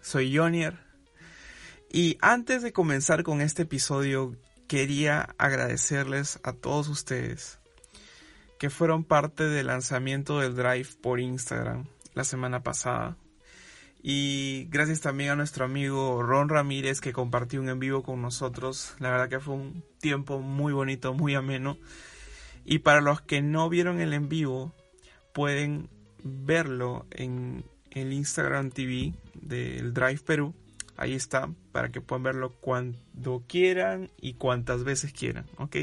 soy Jonier. Y antes de comenzar con este episodio, quería agradecerles a todos ustedes que fueron parte del lanzamiento del Drive por Instagram la semana pasada. Y gracias también a nuestro amigo Ron Ramírez que compartió un en vivo con nosotros. La verdad que fue un tiempo muy bonito, muy ameno. Y para los que no vieron el en vivo, pueden verlo en el Instagram TV del Drive Perú. Ahí está, para que puedan verlo cuando quieran y cuantas veces quieran, ¿ok?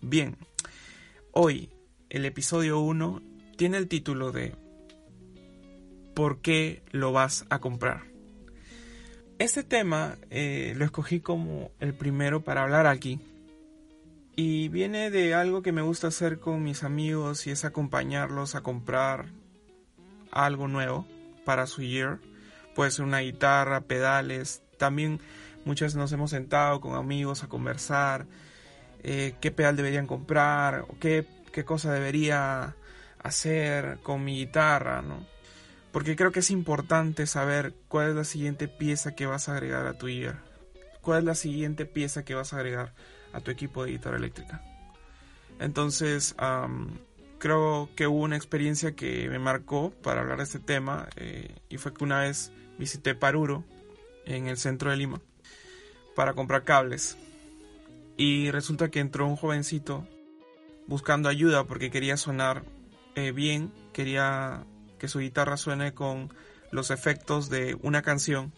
Bien, hoy el episodio 1 tiene el título de ¿Por qué lo vas a comprar? Este tema eh, lo escogí como el primero para hablar aquí. Y viene de algo que me gusta hacer con mis amigos y es acompañarlos a comprar algo nuevo para su year puede ser una guitarra, pedales. También muchas nos hemos sentado con amigos a conversar eh, qué pedal deberían comprar o qué, qué cosa debería hacer con mi guitarra, ¿no? Porque creo que es importante saber cuál es la siguiente pieza que vas a agregar a tu ear. Cuál es la siguiente pieza que vas a agregar a tu equipo de guitarra eléctrica. Entonces, creo que hubo una experiencia que me marcó para hablar de este tema eh, y fue que una vez visité Paruro, en el centro de Lima, para comprar cables. Y resulta que entró un jovencito buscando ayuda porque quería sonar eh, bien, quería que su guitarra suene con los efectos de una canción.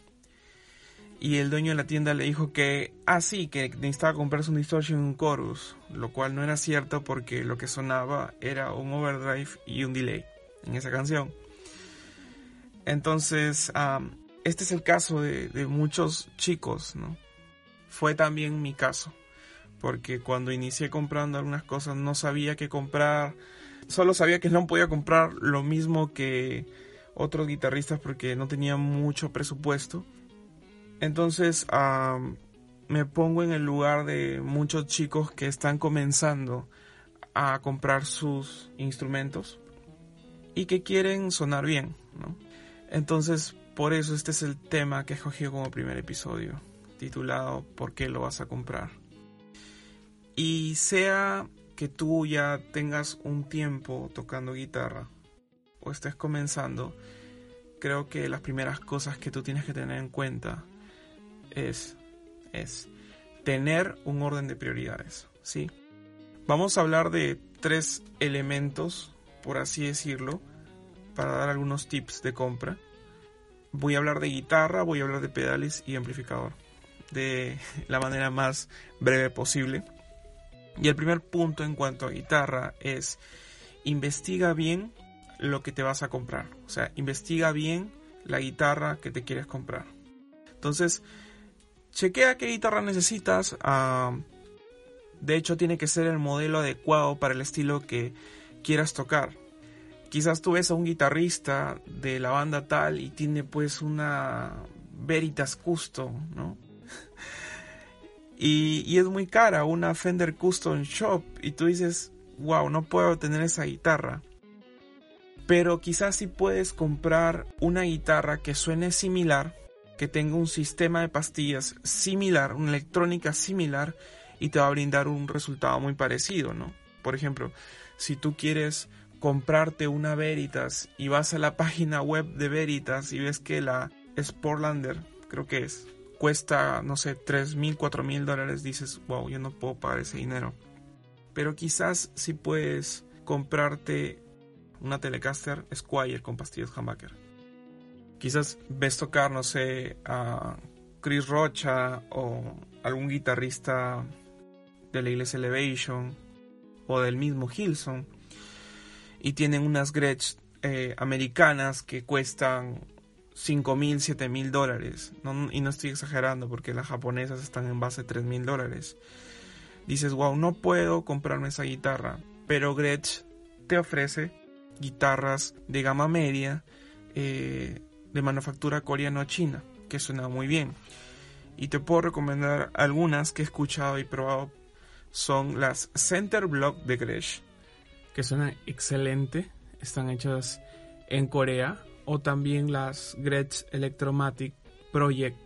Y el dueño de la tienda le dijo que, ah, sí, que necesitaba comprarse un distortion y un chorus, lo cual no era cierto porque lo que sonaba era un overdrive y un delay en esa canción. Entonces, este es el caso de, muchos chicos, ¿no? Fue también mi caso, porque cuando inicié comprando algunas cosas no sabía qué comprar, solo sabía que no podía comprar lo mismo que otros guitarristas porque no tenía mucho presupuesto. Entonces me pongo en el lugar de muchos chicos que están comenzando a comprar sus instrumentos y que quieren sonar bien, ¿no? Entonces, por eso este es el tema que escogí como primer episodio, titulado ¿Por qué lo vas a comprar? Y sea que tú ya tengas un tiempo tocando guitarra o estés comenzando, creo que las primeras cosas que tú tienes que tener en cuenta es, es tener un orden de prioridades, ¿sí? Vamos a hablar de tres elementos, por así decirlo, para dar algunos tips de compra. Voy a hablar de guitarra, voy a hablar de pedales y amplificador de la manera más breve posible. Y el primer punto en cuanto a guitarra es investiga bien lo que te vas a comprar. O sea, investiga bien la guitarra que te quieres comprar. Entonces, chequea qué guitarra necesitas. Ah, de hecho, tiene que ser el modelo adecuado para el estilo que quieras tocar quizás tú ves a un guitarrista de la banda tal y tiene pues una Veritas Custom, ¿no? y, es muy cara, una Fender Custom Shop, y tú dices, wow, no puedo tener esa guitarra. Pero quizás sí puedes comprar una guitarra que suene similar, que tenga un sistema de pastillas similar, una electrónica similar, y te va a brindar un resultado muy parecido, ¿no? Por ejemplo, si tú quieres comprarte una Veritas y vas a la página web de Veritas y ves que la Sportlander, creo que es, cuesta, no sé, 3 mil, 4 mil dólares, dices, wow, yo no puedo pagar ese dinero. Pero quizás si puedes comprarte una Telecaster Squire con pastillas Humbucker. Quizás ves tocar, no sé, a Chris Rocha o algún guitarrista de la iglesia Elevation o del mismo Hilson y tienen unas Gretsch eh, americanas que cuestan 5 mil, 7 mil dólares. y no estoy exagerando porque las japonesas están en base de 3 mil dólares. Dices, wow, no puedo comprarme esa guitarra. Pero Gretsch te ofrece guitarras de gama media eh, de manufactura coreano-china, que suena muy bien. Y te puedo recomendar algunas que he escuchado y probado. Son las Center Block de Gretsch, que suenan excelente. Están hechas en Corea o también las Gretsch Electromatic Project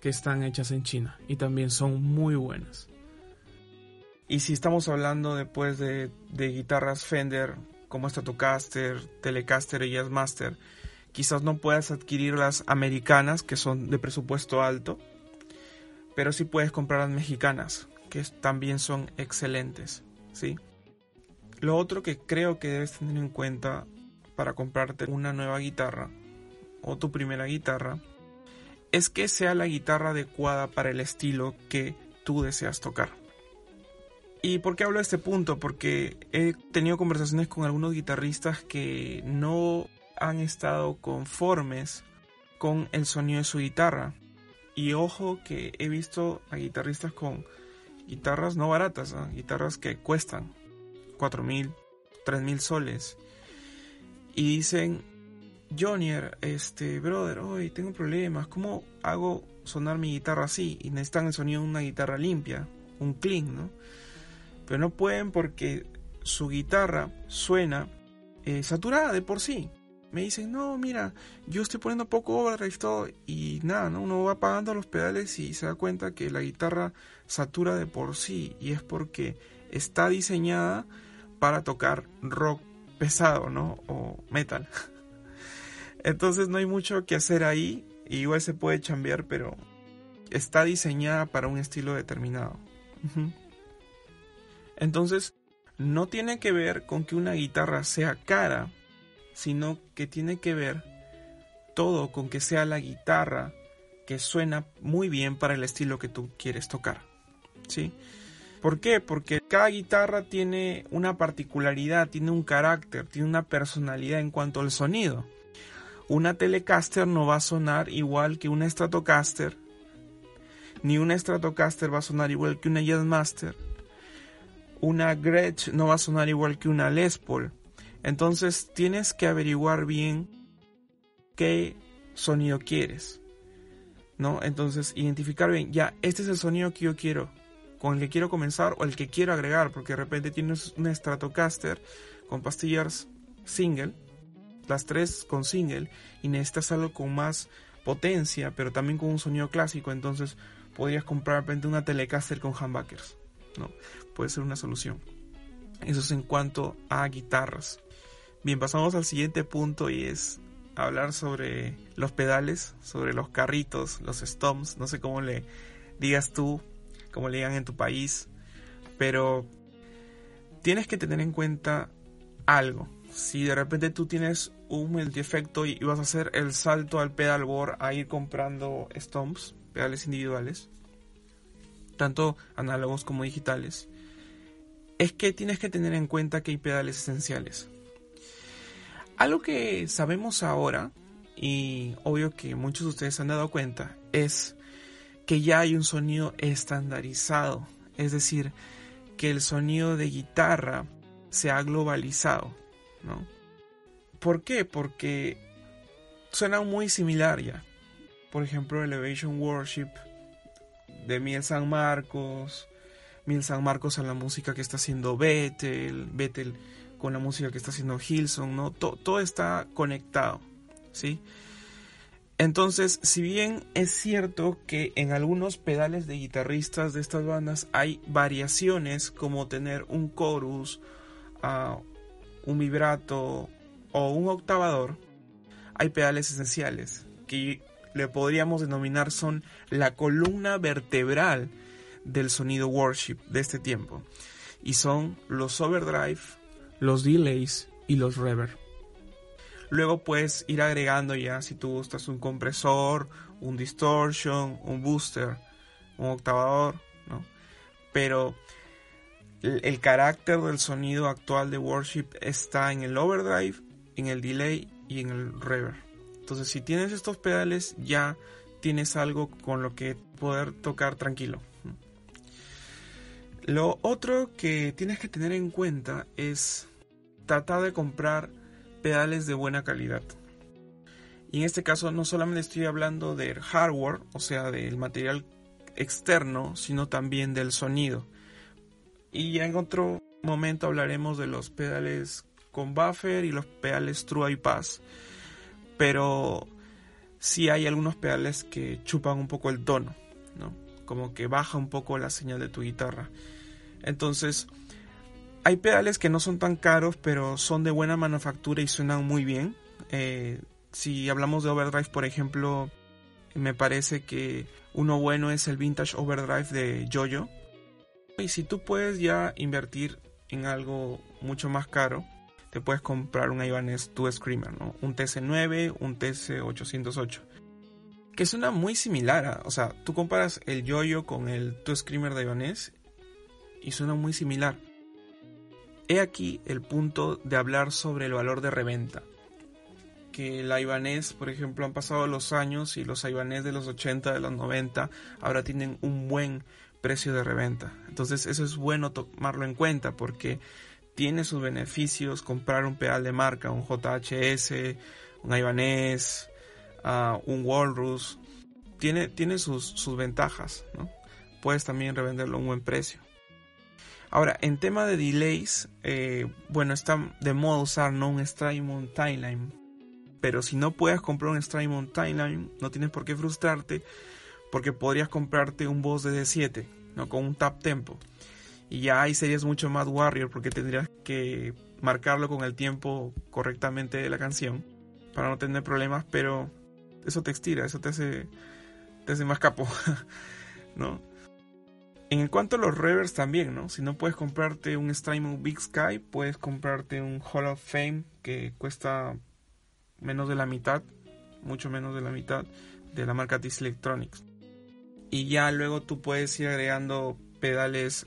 que están hechas en China y también son muy buenas. Y si estamos hablando después de, de guitarras Fender como Stratocaster, Telecaster y Jazzmaster, quizás no puedas adquirir las americanas que son de presupuesto alto, pero sí puedes comprar las mexicanas que también son excelentes, ¿sí? Lo otro que creo que debes tener en cuenta para comprarte una nueva guitarra o tu primera guitarra es que sea la guitarra adecuada para el estilo que tú deseas tocar. ¿Y por qué hablo de este punto? Porque he tenido conversaciones con algunos guitarristas que no han estado conformes con el sonido de su guitarra. Y ojo que he visto a guitarristas con guitarras no baratas, guitarras que cuestan 4 mil, 3 mil soles y dicen, Jonier, este, brother, hoy tengo problemas, ¿cómo hago sonar mi guitarra así? Y necesitan el sonido de una guitarra limpia, un clean, ¿no? Pero no pueden porque su guitarra suena eh, saturada de por sí. Me dicen, no, mira, yo estoy poniendo poco overdrive todo y nada, ¿no? Uno va apagando los pedales y se da cuenta que la guitarra satura de por sí y es porque está diseñada para tocar rock pesado, ¿no? O metal. Entonces no hay mucho que hacer ahí. Igual se puede chambear, pero está diseñada para un estilo determinado. Entonces, no tiene que ver con que una guitarra sea cara, sino que tiene que ver todo con que sea la guitarra que suena muy bien para el estilo que tú quieres tocar. ¿Sí? ¿Por qué? Porque cada guitarra tiene una particularidad, tiene un carácter, tiene una personalidad en cuanto al sonido. Una Telecaster no va a sonar igual que una Stratocaster, ni una Stratocaster va a sonar igual que una Jazzmaster. Una Gretsch no va a sonar igual que una Les Paul. Entonces tienes que averiguar bien qué sonido quieres. ¿No? Entonces identificar bien, ya, este es el sonido que yo quiero con el que quiero comenzar o el que quiero agregar, porque de repente tienes un Stratocaster con pastillas single, las tres con single, y necesitas algo con más potencia, pero también con un sonido clásico, entonces podrías comprar de repente una Telecaster con humbuckers, ¿no? Puede ser una solución. Eso es en cuanto a guitarras. Bien, pasamos al siguiente punto y es hablar sobre los pedales, sobre los carritos, los stomps, no sé cómo le digas tú, como le digan en tu país, pero tienes que tener en cuenta algo. Si de repente tú tienes un multi-efecto y vas a hacer el salto al pedalboard a ir comprando stomps, pedales individuales, tanto análogos como digitales, es que tienes que tener en cuenta que hay pedales esenciales. Algo que sabemos ahora, y obvio que muchos de ustedes han dado cuenta, es que ya hay un sonido estandarizado, es decir, que el sonido de guitarra se ha globalizado, ¿no? ¿Por qué? Porque suena muy similar ya. Por ejemplo, Elevation Worship de Miel San Marcos, Miel San Marcos a la música que está haciendo Bethel, Bethel con la música que está haciendo Hilson, ¿no? todo está conectado, ¿sí? Entonces, si bien es cierto que en algunos pedales de guitarristas de estas bandas hay variaciones como tener un chorus, ah, un vibrato o un octavador, hay pedales esenciales que le podríamos denominar son la columna vertebral del sonido worship de este tiempo y son los overdrive, los delays y los reverb. Luego puedes ir agregando ya, si tú gustas, un compresor, un distortion, un booster, un octavador, ¿no? Pero el, carácter del sonido actual de Worship está en el overdrive, en el delay y en el reverb. Entonces, si tienes estos pedales, ya tienes algo con lo que poder tocar tranquilo. Lo otro que tienes que tener en cuenta es tratar de comprar pedales de buena calidad. Y en este caso no solamente estoy hablando del hardware, o sea, del material externo, sino también del sonido. Y ya en otro momento hablaremos de los pedales con buffer y los pedales true pass. Pero sí hay algunos pedales que chupan un poco el tono, ¿no? Como que baja un poco la señal de tu guitarra. Entonces, hay pedales que no son tan caros, pero son de buena manufactura y suenan muy bien. Eh, si hablamos de overdrive, por ejemplo, me parece que uno bueno es el Vintage Overdrive de Jojo. Y si tú puedes ya invertir en algo mucho más caro, te puedes comprar un Ibanez 2 Screamer, ¿no? Un TC9, un TC808. Que suena muy similar, o sea, tú comparas el Jojo con el 2 Screamer de Ibanez y suena muy similar. He aquí el punto de hablar sobre el valor de reventa. Que la Ibanez, por ejemplo, han pasado los años y los Ibanez de los 80, de los 90, ahora tienen un buen precio de reventa. Entonces eso es bueno tomarlo en cuenta porque tiene sus beneficios comprar un pedal de marca, un JHS, un Ibanez, uh, un Walrus. Tiene, tiene sus, sus ventajas, ¿no? Puedes también revenderlo a un buen precio. Ahora, en tema de delays, eh, bueno, está de moda usar ¿no? un Strymon Timeline. Pero si no puedes comprar un Strymon Timeline, no tienes por qué frustrarte, porque podrías comprarte un Boss de D7, ¿no? Con un tap tempo. Y ya ahí serías mucho más warrior, porque tendrías que marcarlo con el tiempo correctamente de la canción, para no tener problemas, pero eso te estira, eso te hace, te hace más capo, ¿no? En cuanto a los revers también, ¿no? Si no puedes comprarte un Strymon Big Sky, puedes comprarte un Hall of Fame que cuesta menos de la mitad, mucho menos de la mitad de la marca TIS Electronics. Y ya luego tú puedes ir agregando pedales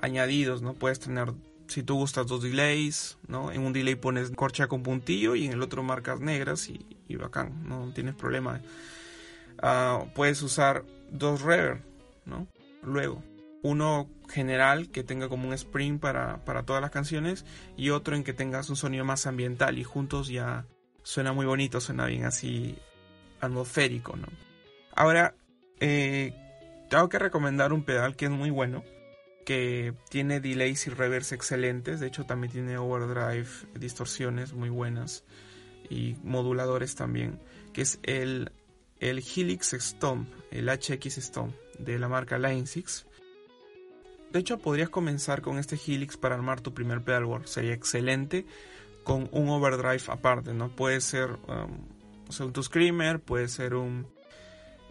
añadidos, ¿no? Puedes tener, si tú gustas, dos delays, ¿no? En un delay pones corcha con puntillo y en el otro marcas negras y, bacán, no tienes problema. Ah, puedes usar dos reverb, ¿no? Luego. Uno general que tenga como un spring para, todas las canciones y otro en que tengas un sonido más ambiental y juntos ya suena muy bonito, suena bien así atmosférico, ¿no? Ahora, eh, tengo que recomendar un pedal que es muy bueno, que tiene delays y reverse excelentes, de hecho también tiene overdrive, distorsiones muy buenas y moduladores también, que es el, el Helix Stomp, el HX Stomp de la marca Line 6. De hecho, podrías comenzar con este Helix para armar tu primer pedalboard. Sería excelente con un overdrive aparte, ¿no? Puede ser um, un Screamer, puede ser un,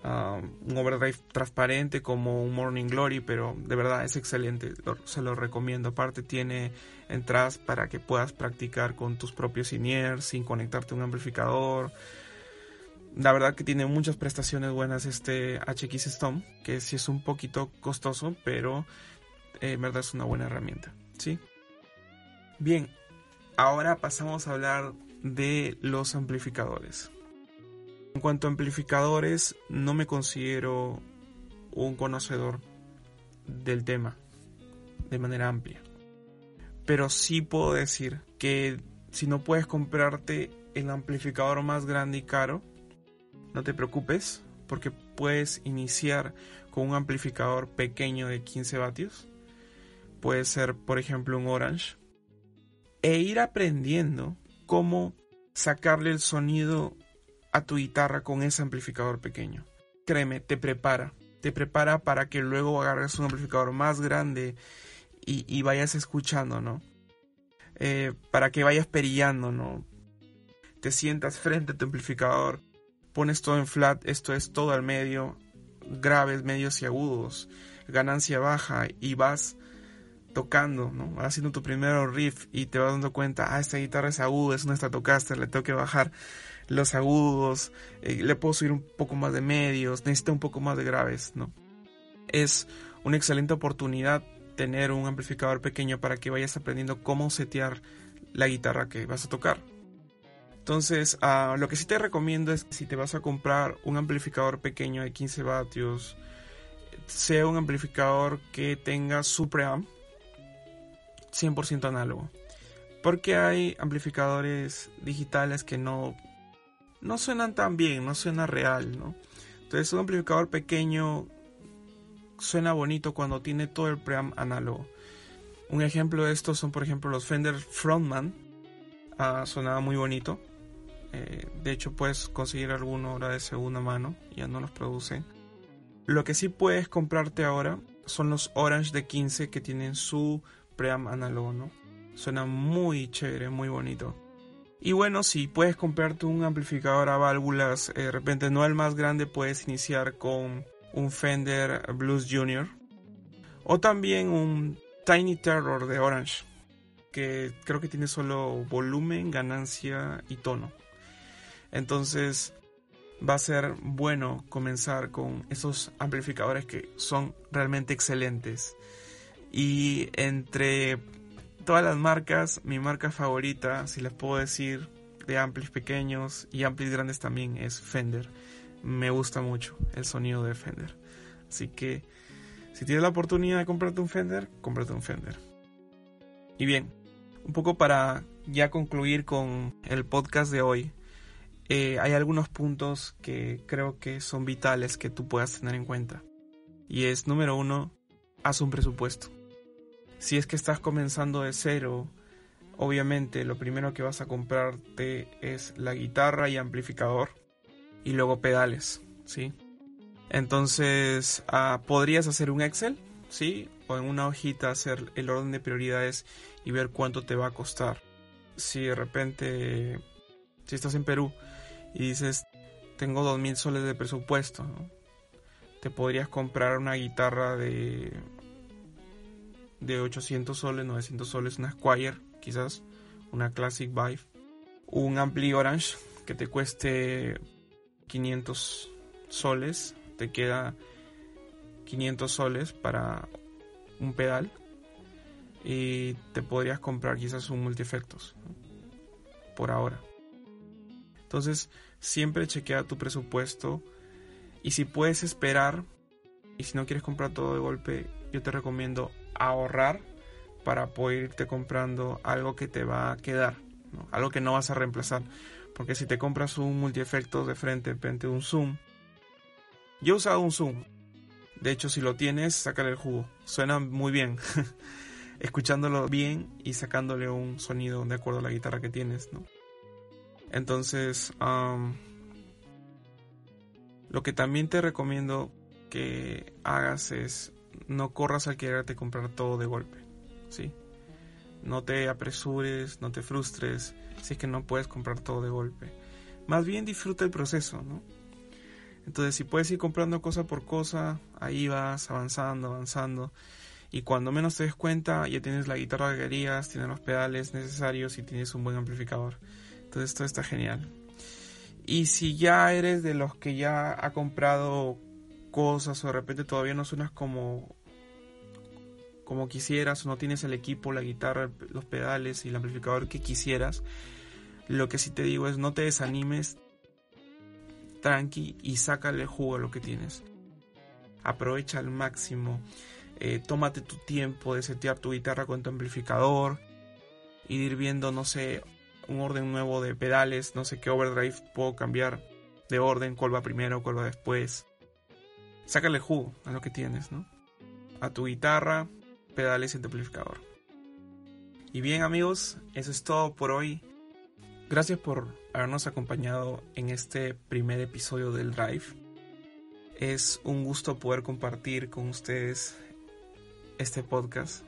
um, un overdrive transparente como un Morning Glory, pero de verdad es excelente, se lo recomiendo. Aparte tiene entradas para que puedas practicar con tus propios in sin conectarte a un amplificador. La verdad que tiene muchas prestaciones buenas este HX Stone, que sí es un poquito costoso, pero eh, en verdad es una buena herramienta. ¿sí? Bien, ahora pasamos a hablar de los amplificadores. En cuanto a amplificadores, no me considero un conocedor del tema de manera amplia. Pero sí puedo decir que si no puedes comprarte el amplificador más grande y caro, no te preocupes porque puedes iniciar con un amplificador pequeño de 15 vatios. Puede ser, por ejemplo, un Orange. E ir aprendiendo cómo sacarle el sonido a tu guitarra con ese amplificador pequeño. Créeme, te prepara. Te prepara para que luego agarres un amplificador más grande y, vayas escuchando, ¿no? Eh, para que vayas perillando, ¿no? Te sientas frente a tu amplificador pones todo en flat, esto es todo al medio, graves, medios y agudos, ganancia baja y vas tocando, ¿no? Haciendo tu primer riff y te vas dando cuenta, ah, esta guitarra es aguda, es una Stratocaster, le tengo que bajar los agudos, eh, le puedo subir un poco más de medios, necesita un poco más de graves, ¿no? Es una excelente oportunidad tener un amplificador pequeño para que vayas aprendiendo cómo setear la guitarra que vas a tocar. Entonces, ah, lo que sí te recomiendo es que si te vas a comprar un amplificador pequeño de 15 vatios, sea un amplificador que tenga su preamp 100% análogo. Porque hay amplificadores digitales que no, no suenan tan bien, no suena real, ¿no? Entonces un amplificador pequeño suena bonito cuando tiene todo el preamp análogo. Un ejemplo de esto son por ejemplo los Fender Frontman. Ah, sonaba muy bonito. Eh, de hecho puedes conseguir alguno ahora de segunda mano. Ya no los producen. Lo que sí puedes comprarte ahora son los Orange de 15 que tienen su preamp análogo. Suena muy chévere, muy bonito. Y bueno, si puedes comprarte un amplificador a válvulas, eh, de repente no el más grande, puedes iniciar con un Fender Blues Junior o también un Tiny Terror de Orange, que creo que tiene solo volumen, ganancia y tono. Entonces va a ser bueno comenzar con esos amplificadores que son realmente excelentes. Y entre todas las marcas, mi marca favorita, si les puedo decir, de amplis pequeños y amplis grandes también es Fender. Me gusta mucho el sonido de Fender. Así que si tienes la oportunidad de comprarte un Fender, cómprate un Fender. Y bien, un poco para ya concluir con el podcast de hoy. Eh, hay algunos puntos que creo que son vitales que tú puedas tener en cuenta. Y es número uno, haz un presupuesto. Si es que estás comenzando de cero, obviamente lo primero que vas a comprarte es la guitarra y amplificador y luego pedales, ¿sí? Entonces, ah, podrías hacer un Excel, ¿sí? O en una hojita hacer el orden de prioridades y ver cuánto te va a costar. Si de repente, si estás en Perú y dices, tengo 2.000 soles de presupuesto, te podrías comprar una guitarra de de 800 soles, 900 soles, una Squire, quizás, una Classic Vive, un Ampli Orange que te cueste 500 soles, te queda 500 soles para un pedal y te podrías comprar quizás un multiefectos por ahora. Entonces, siempre chequea tu presupuesto y si puedes esperar y si no quieres comprar todo de golpe, yo te recomiendo ahorrar para poder irte comprando algo que te va a quedar, algo que no vas a reemplazar. Porque si te compras un multiefecto de frente, de repente un zoom. Yo he usado un zoom. De hecho, si lo tienes, sácale el jugo. Suena muy bien. Escuchándolo bien y sacándole un sonido de acuerdo a la guitarra que tienes, Entonces, lo que también te recomiendo que hagas es no corras al quererte comprar todo de golpe, ¿sí? No te apresures, no te frustres si es que no puedes comprar todo de golpe. Más bien disfruta el proceso, ¿no? Entonces, si puedes ir comprando cosa por cosa, ahí vas avanzando, avanzando. Y cuando menos te des cuenta, ya tienes la guitarra que querías, tienes los pedales necesarios y tienes un buen amplificador. Entonces, todo está genial. Y si ya eres de los que ya ha comprado cosas o de repente todavía no suenas como como quisieras o no tienes el equipo, la guitarra, los pedales y el amplificador que quisieras, lo que sí te digo es no te desanimes, tranqui y sácale jugo a lo que tienes. Aprovecha al máximo, eh, tómate tu tiempo de setear tu guitarra con tu amplificador, ir viendo, no sé, un orden nuevo de pedales, no sé qué overdrive puedo cambiar de orden, cuál primero, cuál después sácale jugo a lo que tienes, ¿no? A tu guitarra, pedales y amplificador. Y bien amigos, eso es todo por hoy. Gracias por habernos acompañado en este primer episodio del Drive. Es un gusto poder compartir con ustedes este podcast.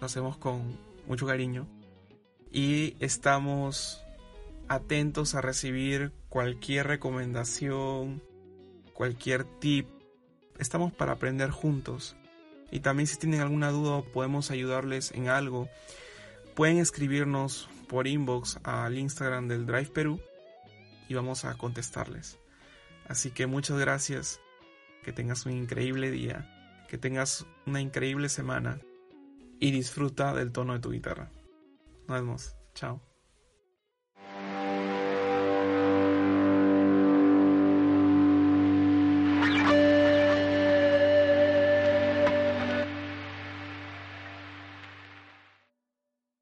Lo hacemos con mucho cariño. Y estamos atentos a recibir cualquier recomendación, cualquier tip estamos para aprender juntos. Y también si tienen alguna duda podemos ayudarles en algo, pueden escribirnos por inbox al Instagram del Drive Perú y vamos a contestarles. Así que muchas gracias, que tengas un increíble día, que tengas una increíble semana y disfruta del tono de tu guitarra. Nos vemos, chao.